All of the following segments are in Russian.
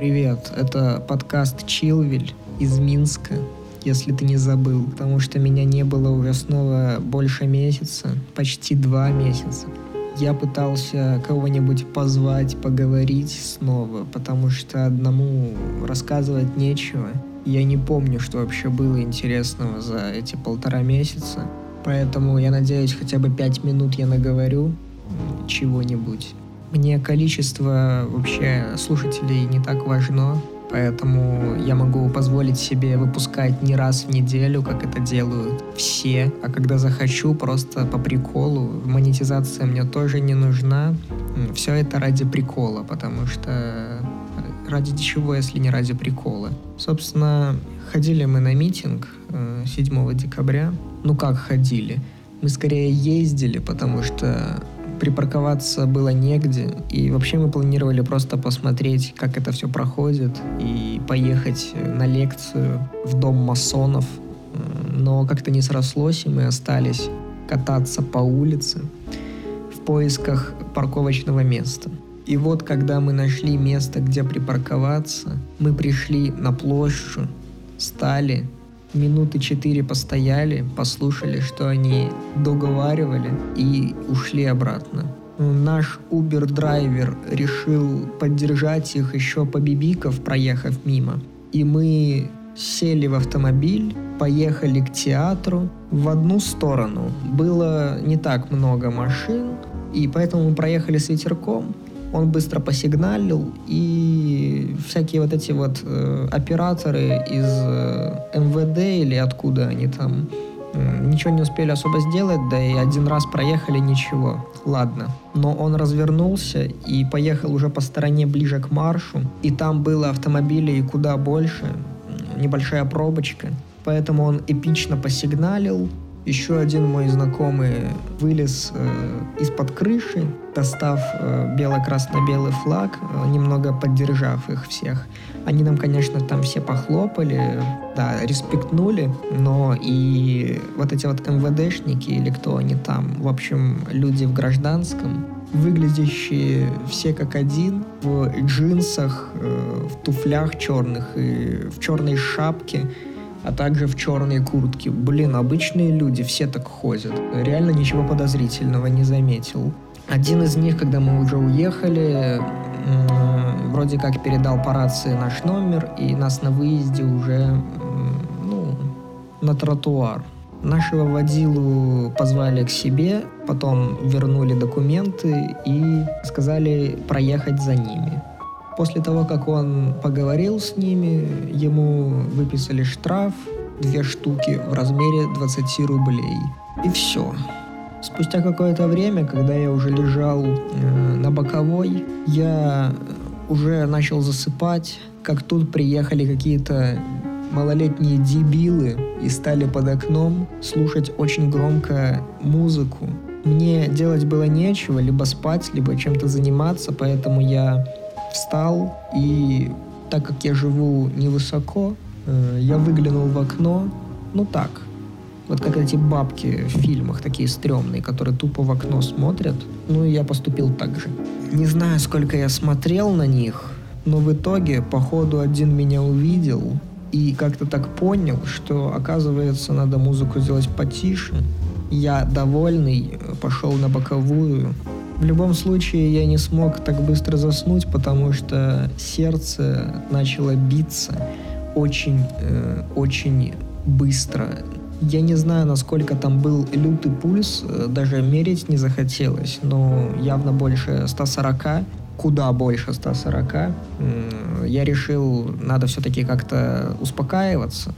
Привет, это подкаст Чилвель из Минска, если ты не забыл, потому что меня не было уже снова больше месяца, почти два месяца. Я пытался кого-нибудь позвать, поговорить снова, потому что одному рассказывать нечего. Я не помню, что вообще было интересного за эти полтора месяца. Поэтому я надеюсь, хотя бы пять минут я наговорю чего-нибудь. Мне количество вообще слушателей не так важно, поэтому я могу позволить себе выпускать не раз в неделю, как это делают все, а когда захочу, просто по приколу. Монетизация мне тоже не нужна. Все это ради прикола, потому что ради чего, если не ради прикола. Собственно, ходили мы на митинг 7 э, декабря. Ну как ходили? Мы скорее ездили, потому что припарковаться было негде. И вообще мы планировали просто посмотреть, как это все проходит, и поехать на лекцию в дом масонов. Но как-то не срослось, и мы остались кататься по улице в поисках парковочного места. И вот, когда мы нашли место, где припарковаться, мы пришли на площадь, стали, минуты четыре постояли, послушали, что они договаривали и ушли обратно. Наш Uber-драйвер решил поддержать их еще по бибиков, проехав мимо. И мы сели в автомобиль, поехали к театру. В одну сторону было не так много машин, и поэтому мы проехали с ветерком он быстро посигналил, и всякие вот эти вот э, операторы из э, МВД или откуда они там э, ничего не успели особо сделать, да и один раз проехали ничего. Ладно. Но он развернулся и поехал уже по стороне ближе к маршу, и там было автомобилей куда больше, небольшая пробочка. Поэтому он эпично посигналил, еще один мой знакомый вылез э, из-под крыши, достав э, бело-красно-белый флаг, э, немного поддержав их всех. Они нам, конечно, там все похлопали, да, респектнули, но и вот эти вот МВДшники или кто они там, в общем, люди в гражданском, выглядящие все как один, в джинсах, э, в туфлях черных и в черной шапке, а также в черной куртке. Блин, обычные люди, все так ходят. Реально ничего подозрительного не заметил. Один из них, когда мы уже уехали, вроде как передал по рации наш номер, и нас на выезде уже, ну, на тротуар. Нашего водилу позвали к себе, потом вернули документы и сказали проехать за ними. После того, как он поговорил с ними, ему выписали штраф, две штуки в размере 20 рублей. И все. Спустя какое-то время, когда я уже лежал э, на боковой, я уже начал засыпать, как тут приехали какие-то малолетние дебилы и стали под окном слушать очень громко музыку. Мне делать было нечего, либо спать, либо чем-то заниматься, поэтому я встал и, так как я живу невысоко, э, я выглянул в окно, ну так, вот как эти бабки в фильмах, такие стрёмные, которые тупо в окно смотрят. Ну и я поступил так же. Не знаю, сколько я смотрел на них, но в итоге, походу, один меня увидел и как-то так понял, что, оказывается, надо музыку сделать потише. Я, довольный, пошел на боковую, в любом случае я не смог так быстро заснуть, потому что сердце начало биться очень, э, очень быстро. Я не знаю, насколько там был лютый пульс, э, даже мерить не захотелось, но явно больше 140, куда больше 140. Я решил, надо все-таки как-то успокаиваться.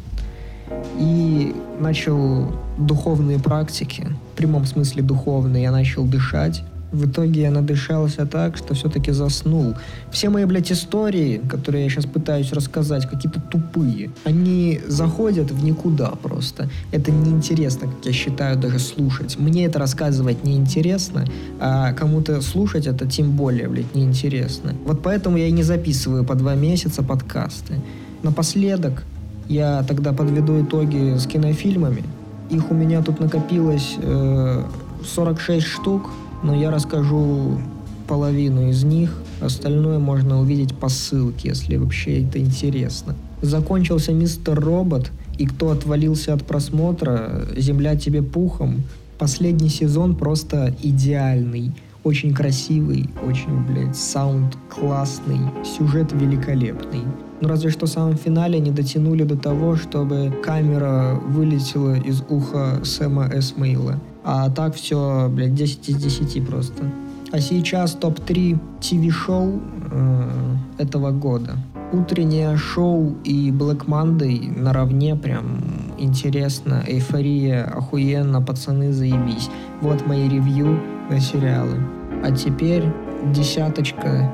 И начал духовные практики, в прямом смысле духовные, я начал дышать, в итоге я надышался так, что все-таки заснул. Все мои, блядь, истории, которые я сейчас пытаюсь рассказать, какие-то тупые. Они заходят в никуда просто. Это неинтересно, как я считаю, даже слушать. Мне это рассказывать неинтересно, а кому-то слушать это тем более, блядь, неинтересно. Вот поэтому я и не записываю по два месяца подкасты. Напоследок я тогда подведу итоги с кинофильмами. Их у меня тут накопилось э, 46 штук но я расскажу половину из них. Остальное можно увидеть по ссылке, если вообще это интересно. Закончился «Мистер Робот», и кто отвалился от просмотра, «Земля тебе пухом». Последний сезон просто идеальный. Очень красивый, очень, блядь, саунд классный, сюжет великолепный. Ну, разве что в самом финале не дотянули до того, чтобы камера вылетела из уха Сэма Эсмейла. А так все, блядь, 10 из 10 просто. А сейчас топ-3 ТВ-шоу э, этого года. Утреннее шоу и Black Monday наравне прям интересно, эйфория, охуенно, пацаны, заебись. Вот мои ревью на сериалы. А теперь десяточка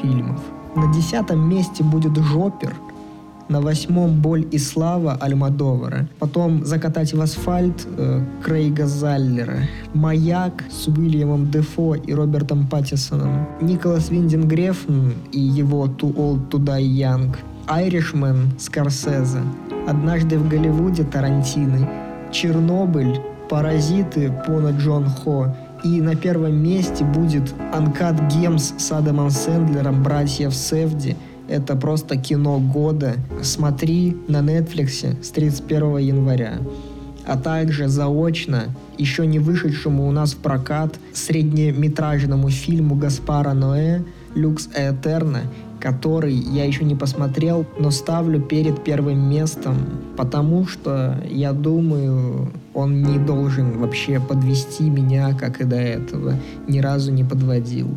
фильмов. На десятом месте будет «Жопер», на восьмом «Боль и слава» Альмадовара. Потом «Закатать в асфальт» э, Крейга Заллера. «Маяк» с Уильямом Дефо и Робертом Паттисоном. Николас Виндин Грефн и его «Too Old to Die Young». «Айришмен» Скорсезе. «Однажды в Голливуде» Тарантины. «Чернобыль», «Паразиты» Пона Джон Хо и на первом месте будет «Анкат Гемс» с Адамом Сэндлером «Братьев Севди». Это просто кино года. Смотри на Netflix с 31 января. А также заочно, еще не вышедшему у нас в прокат, среднеметражному фильму Гаспара Ноэ «Люкс Этерна», который я еще не посмотрел, но ставлю перед первым местом, потому что я думаю, он не должен вообще подвести меня, как и до этого. Ни разу не подводил.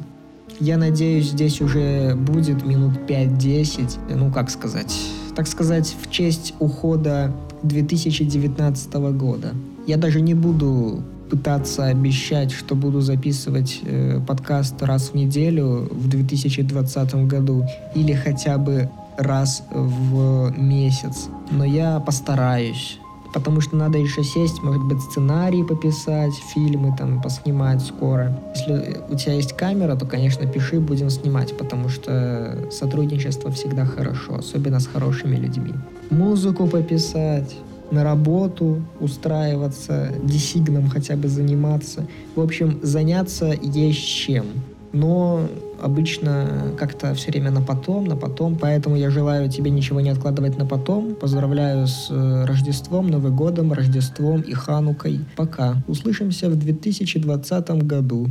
Я надеюсь, здесь уже будет минут 5-10, ну как сказать, так сказать, в честь ухода 2019 года. Я даже не буду пытаться обещать, что буду записывать э, подкаст раз в неделю в 2020 году или хотя бы раз в месяц. Но я постараюсь потому что надо еще сесть, может быть, сценарий пописать, фильмы там поснимать скоро. Если у тебя есть камера, то, конечно, пиши, будем снимать, потому что сотрудничество всегда хорошо, особенно с хорошими людьми. Музыку пописать, на работу устраиваться, десигном хотя бы заниматься. В общем, заняться есть чем. Но обычно как-то все время на потом, на потом. Поэтому я желаю тебе ничего не откладывать на потом. Поздравляю с э, Рождеством, Новым годом, Рождеством и Ханукой. Пока. Услышимся в 2020 году.